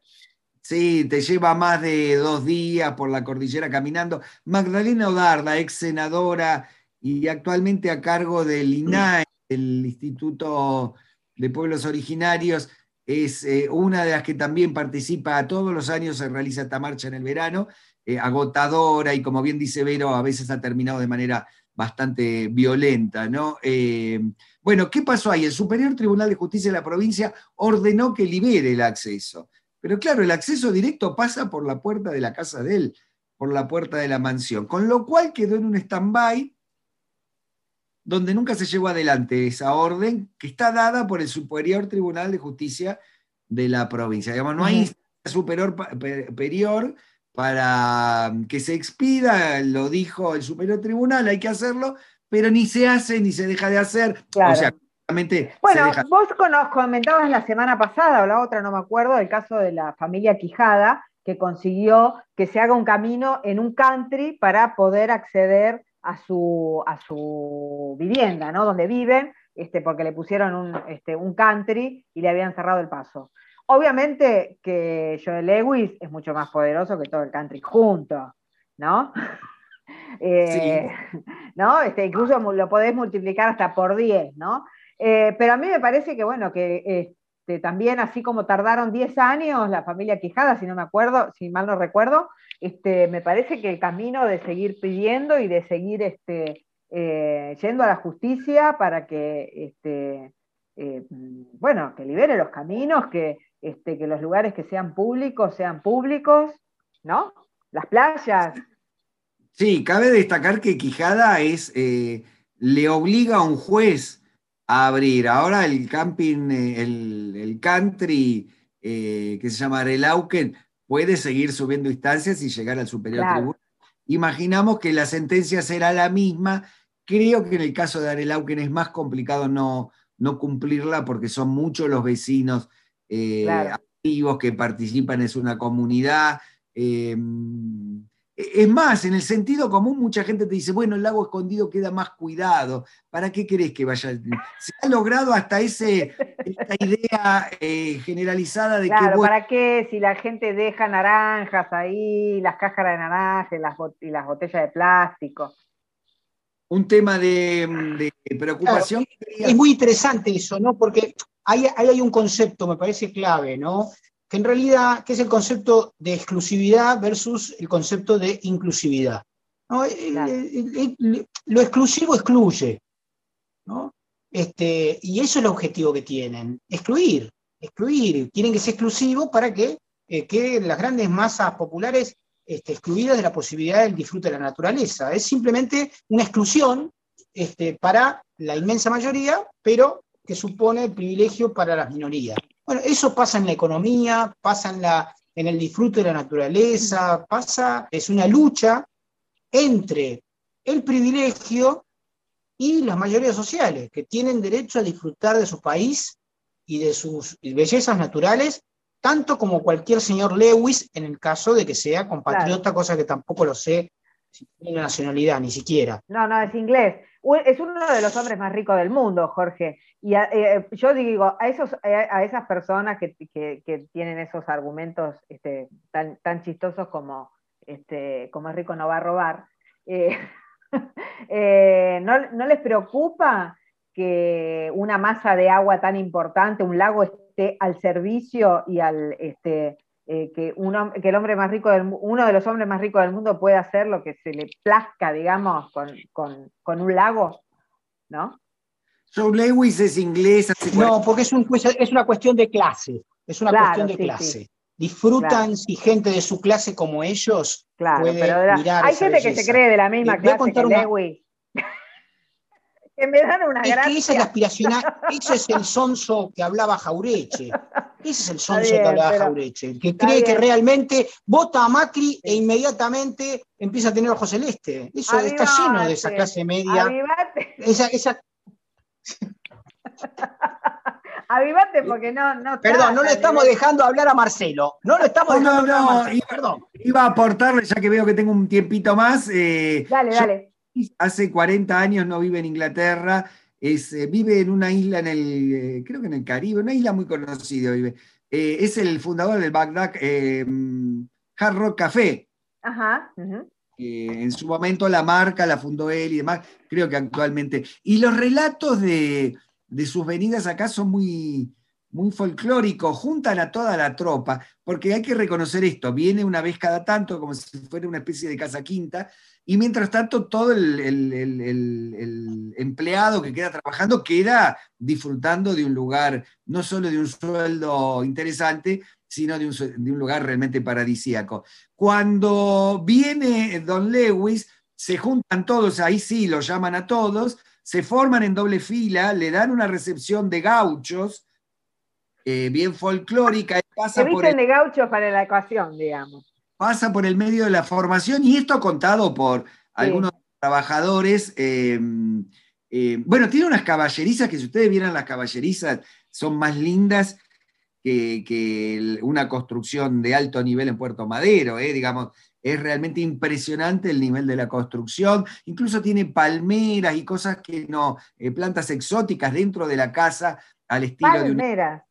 Sí, te lleva más de dos días por la cordillera caminando. Magdalena Odarda, ex senadora y actualmente a cargo del INAE, el Instituto de Pueblos Originarios, es eh, una de las que también participa, todos los años se realiza esta marcha en el verano, eh, agotadora y como bien dice Vero, a veces ha terminado de manera bastante violenta, ¿no? Eh, bueno, ¿qué pasó ahí? El Superior Tribunal de Justicia de la provincia ordenó que libere el acceso. Pero claro, el acceso directo pasa por la puerta de la casa de él, por la puerta de la mansión, con lo cual quedó en un stand-by donde nunca se llevó adelante esa orden que está dada por el Superior Tribunal de Justicia de la provincia. Digamos, no hay superior, superior para que se expida, lo dijo el Superior Tribunal, hay que hacerlo, pero ni se hace ni se deja de hacer. O sea, bueno, vos comentabas la semana pasada o la otra, no me acuerdo, el caso de la familia Quijada, que consiguió que se haga un camino en un country para poder acceder a su, a su vivienda, ¿no? Donde viven, este, porque le pusieron un, este, un country y le habían cerrado el paso. Obviamente que Joel Lewis es mucho más poderoso que todo el country junto, ¿no? Eh, ¿no? Este, incluso lo podés multiplicar hasta por 10, ¿no? Eh, pero a mí me parece que, bueno, que este, también así como tardaron 10 años la familia Quijada, si no me acuerdo, si mal no recuerdo, este, me parece que el camino de seguir pidiendo y de seguir este, eh, yendo a la justicia para que, este, bueno, que libere los caminos, que, este, que los lugares que sean públicos sean públicos, ¿no? Las playas. Sí, cabe destacar que Quijada es, eh, le obliga a un juez a abrir. Ahora el camping, eh, el, country eh, que se llama Relauken, puede seguir subiendo instancias y llegar al superior tribunal. imaginamos que la sentencia será la misma. Creo que en el caso de Arelauquen es más complicado no, no cumplirla porque son muchos los vecinos eh, activos que participan, es una comunidad. Eh, es más, en el sentido común, mucha gente te dice, bueno, el lago escondido queda más cuidado. ¿Para qué querés que vaya? Se ha logrado hasta ese, esta idea eh, generalizada de claro, que. ¿para qué? Si la gente deja naranjas ahí, las cáscaras de naranja y las, y las botellas de plástico. Un tema de, preocupación. es muy interesante eso, ¿no? Porque ahí, ahí hay un concepto, me parece clave, ¿no? que en realidad, ¿qué es el concepto de exclusividad versus el concepto de inclusividad? lo exclusivo excluye, ¿no? Este, y eso es el objetivo que tienen, excluir, excluir, quieren que sea exclusivo para que eh, queden las grandes masas populares este, excluidas de la posibilidad del disfrute de la naturaleza. Es simplemente una exclusión este, para la inmensa mayoría, pero que supone el privilegio para las minorías. Bueno, eso pasa en la economía, pasa en, la, en el disfrute de la naturaleza, pasa, es una lucha entre el privilegio y las mayorías sociales, que tienen derecho a disfrutar de su país y de sus bellezas naturales, tanto como cualquier señor Lewis, en el caso de que sea compatriota, cosa que tampoco lo sé si tiene nacionalidad, ni siquiera. No, no, es inglés. Es uno de los hombres más ricos del mundo, Jorge. Y eh, yo digo, a, esos, a esas personas que, tienen esos argumentos este, tan, tan chistosos como, este, como es rico no va a robar, eh, eh, ¿no, les preocupa que una masa de agua tan importante, un lago, al servicio y al... Este, que, que, el hombre más rico del, uno de los hombres más ricos del mundo puede hacer lo que se le plazca, digamos, con, con un lago, ¿no? Joe Lewis es inglés. no, porque es, es, una cuestión de clase. Es una cuestión de clase. Disfrutan si gente de su clase como ellos claro, puede pero mirar Hay gente que se cree de la misma clase que Lewis. Que me dan una es Que esa es la aspiracional, ese es el sonso que hablaba Jaureche. Ese es el sonso que hablaba Jaureche, que cree que realmente vota a Macri e inmediatamente empieza a tener ojo celeste. Eso está lleno de esa clase media. Esa, esa, Avivate porque no, no Perdón, no le estamos dejando hablar a Marcelo. No lo estamos dejando hablar a Marcelo, iba, perdón. Iba a aportarle, ya que veo que tengo un tiempito más. Eh, dale, dale. Hace 40 años no vive en Inglaterra, es, eh, vive en una isla en el, eh, creo que en el Caribe, una isla muy conocida vive. es el fundador del Bagdad Hard Rock Café. Ajá. Eh, en su momento la marca la fundó él y demás, creo que actualmente. Y los relatos de, sus venidas acá son muy, muy folclóricos, juntan a toda la tropa, porque hay que reconocer esto, viene una vez cada tanto, como si fuera una especie de casa quinta, y mientras tanto todo el, el, empleado que queda trabajando queda disfrutando de un lugar, no solo de un sueldo interesante, sino de un, lugar realmente paradisíaco. Cuando viene Don Lewis, se juntan todos, ahí sí lo llaman a todos, se forman en doble fila, le dan una recepción de gauchos, eh, bien folclórica. Pasa por el, de gauchos para la ecuación, digamos. Pasa por el medio de la formación y esto contado por algunos trabajadores. Eh, eh, bueno, tiene unas caballerizas que si ustedes vieran las caballerizas son más lindas que, una construcción de alto nivel en Puerto Madero, ¿eh? digamos, es realmente impresionante el nivel de la construcción, incluso tiene palmeras y cosas que no, eh, plantas exóticas dentro de la casa al estilo de una...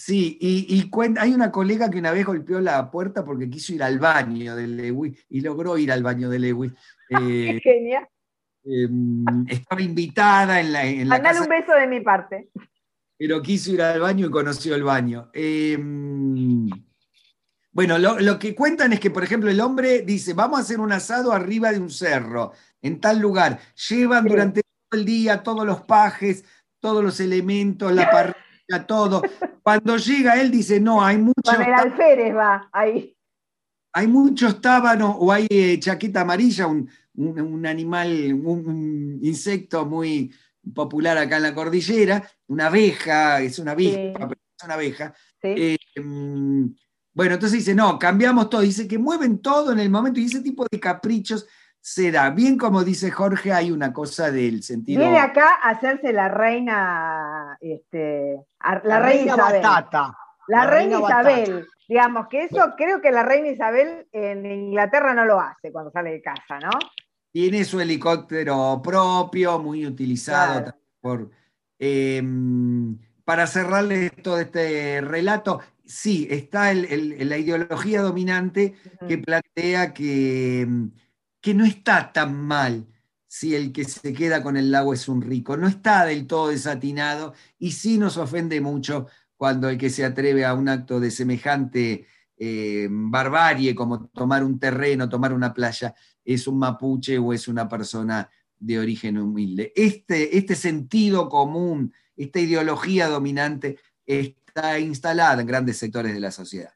Sí, y, hay una colega que una vez golpeó la puerta porque quiso ir al baño de Lewis y logró ir al baño de Lewis. Eh, genial. Em, estaba invitada en la, en la un beso de mi parte pero quiso ir al baño y conoció el baño. Em, bueno, lo, que cuentan es que, por ejemplo, el hombre dice, vamos a hacer un asado arriba de un cerro, en tal lugar. Llevan durante todo el día todos los pajes, todos los elementos, la parrilla, todo. Cuando llega él dice, no, hay mucho... Con el alférez va, ahí. Hay muchos tábanos o hay eh, chaqueta amarilla, un, animal, un insecto muy, popular acá en la cordillera, una abeja, es una abeja, es una abeja. Eh, mm, Bueno, entonces dice, no, cambiamos todo. Dice que mueven todo en el momento y ese tipo de caprichos se da. Bien como dice Jorge, hay una cosa del sentido... Viene acá a hacerse la reina, este, la, reina, Isabel. La, reina, Isabel. Digamos que eso creo que la reina Isabel en Inglaterra no lo hace cuando sale de casa, ¿no? Tiene su helicóptero propio, muy utilizado por... Em, para cerrarle todo este relato, sí, está la ideología dominante que plantea que, que no está tan mal si el que se queda con el lago es un rico. No está del todo desatinado y sí nos ofende mucho cuando el que se atreve a un acto de semejante eh, barbarie como tomar un terreno, tomar una playa, es un mapuche o es una persona de origen humilde. Este, este sentido común, esta ideología dominante está instalada en grandes sectores de la sociedad.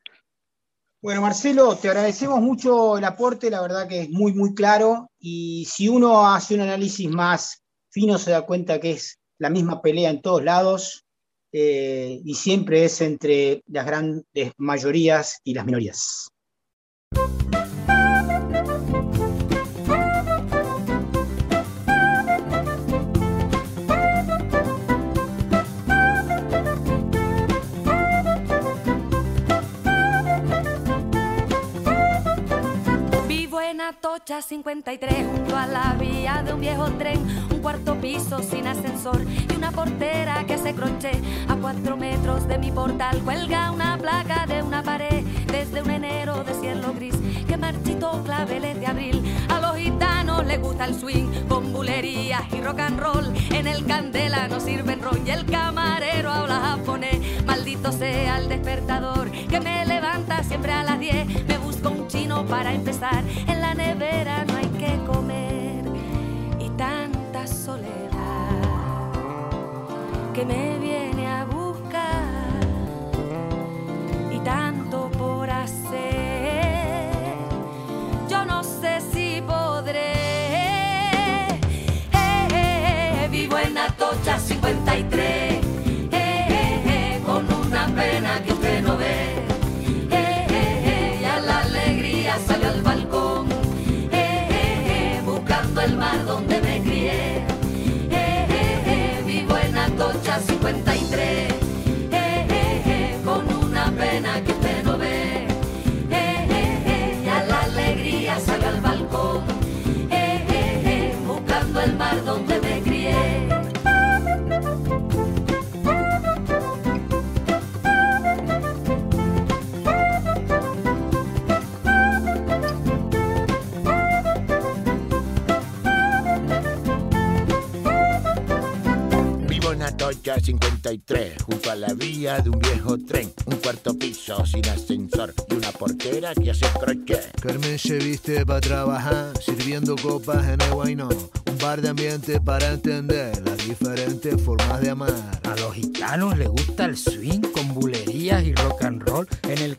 Bueno, Marcelo, te agradecemos mucho el aporte, la verdad que es muy, muy claro, y si uno hace un análisis más fino se da cuenta que es la misma pelea en todos lados eh, y siempre es entre las grandes mayorías y las minorías. Atocha 53 junto a la vía de un viejo tren, un cuarto piso sin ascensor y una portera que se croche. A cuatro metros de mi portal cuelga una placa de una pared desde un enero de cielo gris que marchito claveles de abril. A los gitanos les gusta el swing con y rock and roll. En el candela no sirven ron y el camarero habla japonés. Maldito sea el despertador que me levanta siempre a las 10. Me para empezar. En la nevera no hay que comer y tanta soledad que me viene a buscar se viste para trabajar, sirviendo copas en el Guaynó. Un bar de ambiente para entender las diferentes formas de amar. A los gitanos les gusta el swing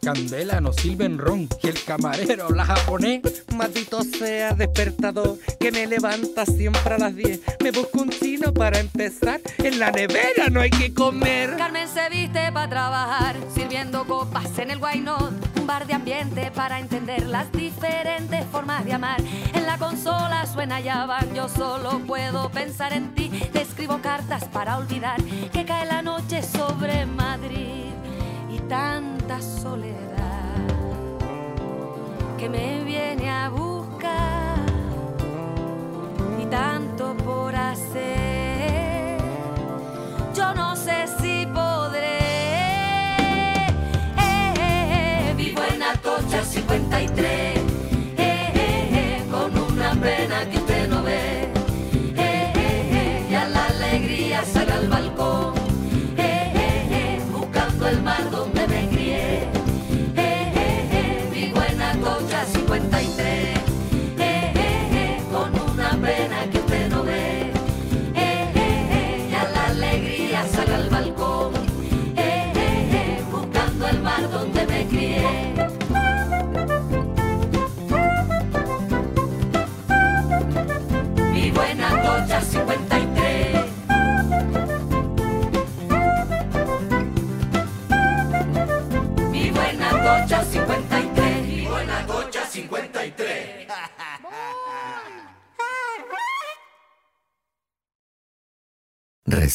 candela nos sirven ron y el camarero la japonés. Maldito sea despertador que me levanta siempre a las 10. Me busco un chino para empezar. En la nevera no hay que comer. Carmen se viste para trabajar, sirviendo copas en el Guaynot. Un bar de ambiente para entender las diferentes formas de amar. En la consola suena ya van, yo solo puedo pensar en ti. Te escribo cartas para olvidar que cae la noche sobre Madrid tanta soledad que me viene a buscar y tanto por hacer. Yo no sé si podré. Eh, eh, eh, vivo en Atocha 53,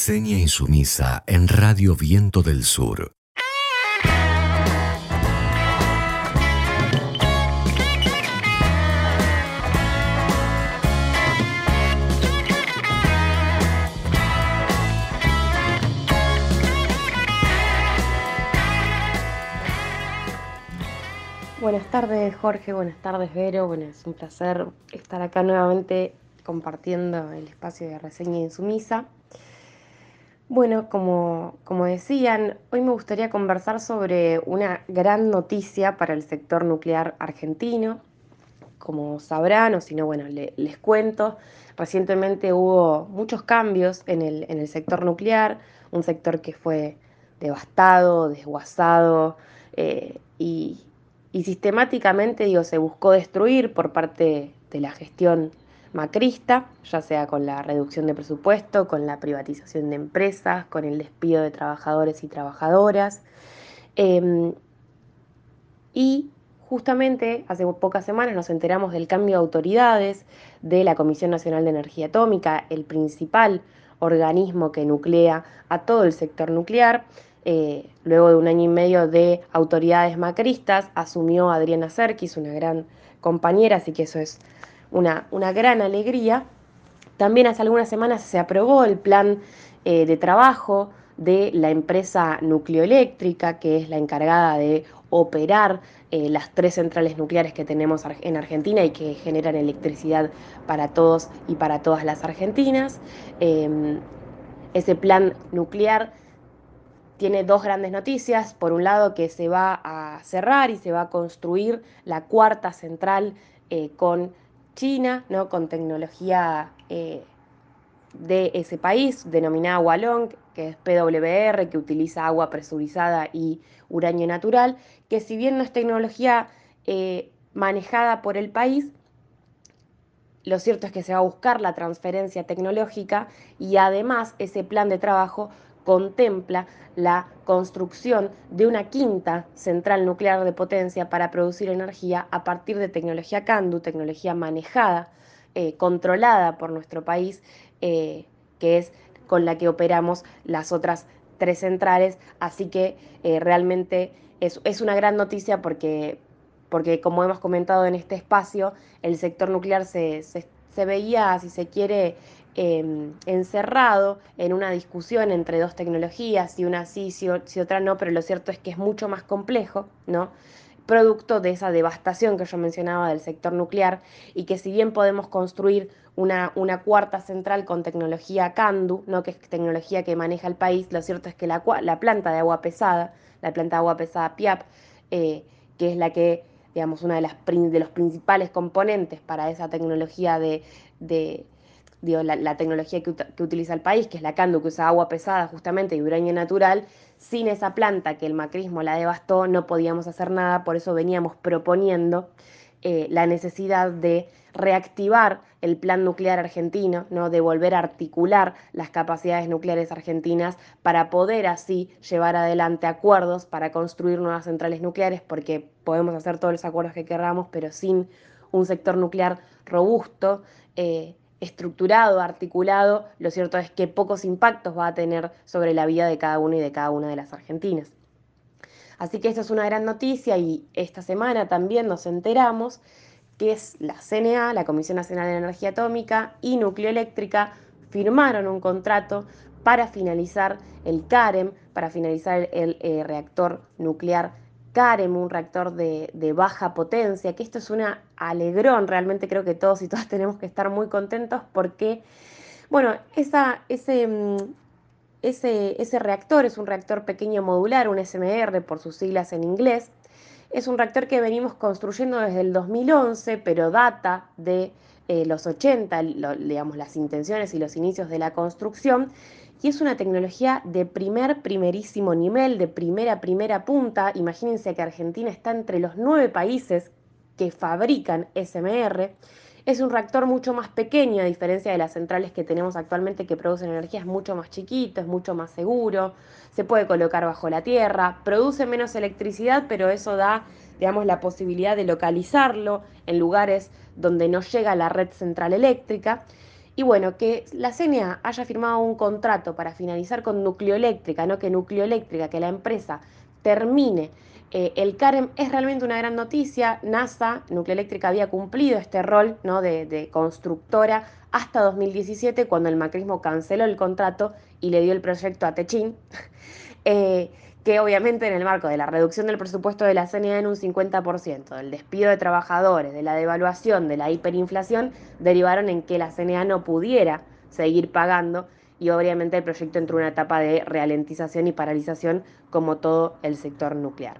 Reseña insumisa en Radio Viento del Sur. Buenas tardes Jorge, buenas tardes Vero, bueno, es un placer estar acá nuevamente compartiendo el espacio de reseña insumisa. Bueno, como, como decían, hoy me gustaría conversar sobre una gran noticia para el sector nuclear argentino. Como sabrán, o si no, bueno, les cuento, recientemente hubo muchos cambios en el, en el sector nuclear, un sector que fue devastado, desguazado eh, y, y sistemáticamente digo, se buscó destruir por parte de la gestión macrista, ya sea con la reducción de presupuesto, con la privatización de empresas, con el despido de trabajadores y trabajadoras. Em, y justamente hace pocas semanas nos enteramos del cambio de autoridades de la Comisión Nacional de Energía Atómica, el principal organismo que nuclea a todo el sector nuclear. Eh, luego de un año y medio de autoridades macristas, asumió Adriana Serkis, una gran compañera, así que eso es una, una gran alegría. También hace algunas semanas se aprobó el plan eh, de trabajo de la empresa nucleoeléctrica, que es la encargada de operar eh, las tres centrales nucleares que tenemos en Argentina y que generan electricidad para todos y para todas las argentinas. Em, ese plan nuclear tiene dos grandes noticias. Por un lado, que se va a cerrar y se va a construir la cuarta central eh, con China, ¿no? con tecnología eh, de ese país, denominada Wallong, que es PWR, que utiliza agua presurizada y uranio natural, que si bien no es tecnología eh, manejada por el país, lo cierto es que se va a buscar la transferencia tecnológica y además ese plan de trabajo contempla la construcción de una quinta central nuclear de potencia para producir energía a partir de tecnología CANDU, tecnología manejada, eh, controlada por nuestro país, eh, que es con la que operamos las otras tres centrales. Así que eh, realmente es, una gran noticia porque, porque, como hemos comentado en este espacio, el sector nuclear se, se veía, si se quiere, Em, encerrado en una discusión entre dos tecnologías, si una sí, si, otra no, pero lo cierto es que es mucho más complejo, ¿no? producto de esa devastación que yo mencionaba del sector nuclear y que si bien podemos construir una, una cuarta central con tecnología CANDU, ¿no? que es tecnología que maneja el país, lo cierto es que la, la planta de agua pesada, la planta de agua pesada PIAP, eh, que es la que, digamos, una de, las, de los principales componentes para esa tecnología de la, tecnología que, utiliza el país, que es la Candu, que usa agua pesada justamente y uranio natural, sin esa planta que el macrismo la devastó, no podíamos hacer nada, por eso veníamos proponiendo eh, la necesidad de reactivar el plan nuclear argentino, ¿no? de volver a articular las capacidades nucleares argentinas para poder así llevar adelante acuerdos para construir nuevas centrales nucleares, porque podemos hacer todos los acuerdos que queramos, pero sin un sector nuclear robusto, eh, estructurado, articulado, lo cierto es que pocos impactos va a tener sobre la vida de cada uno y de cada una de las argentinas. Así que esta es una gran noticia y esta semana también nos enteramos que es la CNA, la Comisión Nacional de Energía Atómica y Nucleoeléctrica firmaron un contrato para finalizar el CAREM, para finalizar el, eh, reactor nuclear CAREM, un reactor de, baja potencia, que esto es una alegrón, realmente creo que todos y todas tenemos que estar muy contentos porque, bueno, ese, mm, ese, ese reactor es un reactor pequeño modular, un SMR por sus siglas en inglés, es un reactor que venimos construyendo desde el 2011, pero data de eh, los 80, digamos, las intenciones y los inicios de la construcción, y es una tecnología de primer, primerísimo nivel, de primera, primera punta. Imagínense que Argentina está entre los nueve países que fabrican SMR. Es un reactor mucho más pequeño, a diferencia de las centrales que tenemos actualmente que producen energía, es mucho más chiquito, es mucho más seguro, se puede colocar bajo la tierra, produce menos electricidad, pero eso da, digamos, la posibilidad de localizarlo en lugares donde no llega la red central eléctrica Y bueno, que la CNA haya firmado un contrato para finalizar con Nucleoeléctrica, no que Nucleoeléctrica, que la empresa termine eh, el CAREM es realmente una gran noticia. NASA, Nucleoeléctrica, había cumplido este rol ¿no? de, constructora hasta 2017, cuando el macrismo canceló el contrato y le dio el proyecto a Techín, eh, que obviamente en el marco de la reducción del presupuesto de la CNA en un 50%, del despido de trabajadores, de la devaluación, de la hiperinflación, derivaron en que la CNA no pudiera seguir pagando y obviamente el proyecto entró en una etapa de ralentización y paralización como todo el sector nuclear.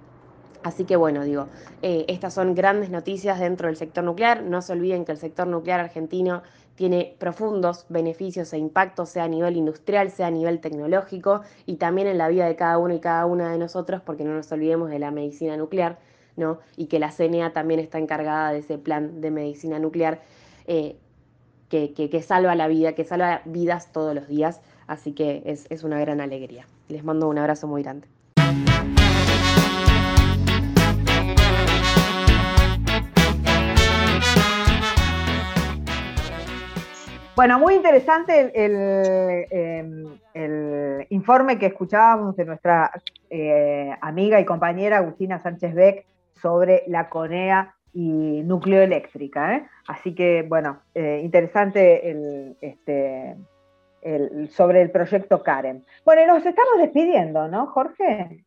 Así que bueno, digo, eh, estas son grandes noticias dentro del sector nuclear. No se olviden que el sector nuclear argentino tiene profundos beneficios e impactos, sea a nivel industrial, sea a nivel tecnológico y también en la vida de cada uno y cada una de nosotros, porque no nos olvidemos de la medicina nuclear, ¿no? Y que la CNA también está encargada de ese plan de medicina nuclear eh, que, salva la vida, que salva vidas todos los días. Así que es, es una gran alegría. Les mando un abrazo muy grande. Bueno, muy interesante em, el, informe que escuchábamos de nuestra eh, amiga y compañera Agustina Sánchez Beck sobre la CONEA y nucleoeléctrica. ¿eh? Así que, bueno, eh, interesante este, sobre el proyecto Karen. Bueno, y nos estamos despidiendo, ¿no, Jorge?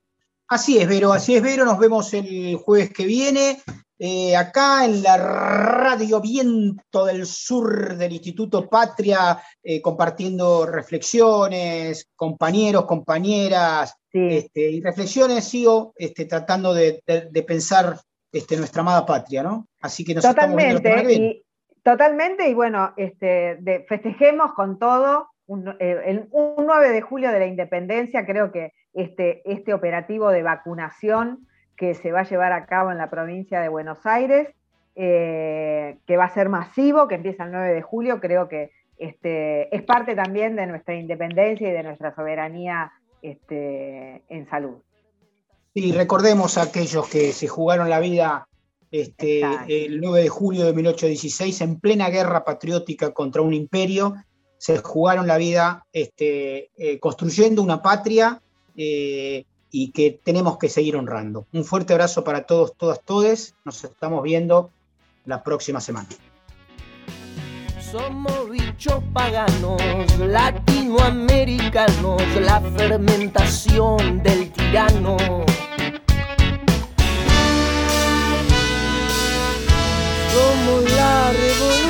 Así es, Vero, así es, Vero. Nos vemos el jueves que viene. Eh, acá en la Radio Viento del Sur del Instituto Patria, eh, compartiendo reflexiones, compañeros, compañeras, este, y reflexiones, sigo este, tratando de, pensar este, nuestra amada patria, ¿no? Así que nos totalmente, estamos viendo y, Totalmente, y bueno, este, festejemos con todo un, eh, el, un 9 de julio de la independencia, creo que este, este operativo de vacunación que se va a llevar a cabo en la provincia de Buenos Aires, eh, que va a ser masivo, que empieza el 9 de julio, creo que este, es parte también de nuestra independencia y de nuestra soberanía este, en salud. Y recordemos a aquellos que se jugaron la vida este, el 9 de julio de 1816 en plena guerra patriótica contra un imperio, se jugaron la vida este, eh, construyendo una patria eh, y que tenemos que seguir honrando. Un fuerte abrazo para todos, todas, todes. Nos estamos viendo la próxima semana. Somos bichos paganos, latinoamericanos, la fermentación del tirano. Somos la revolución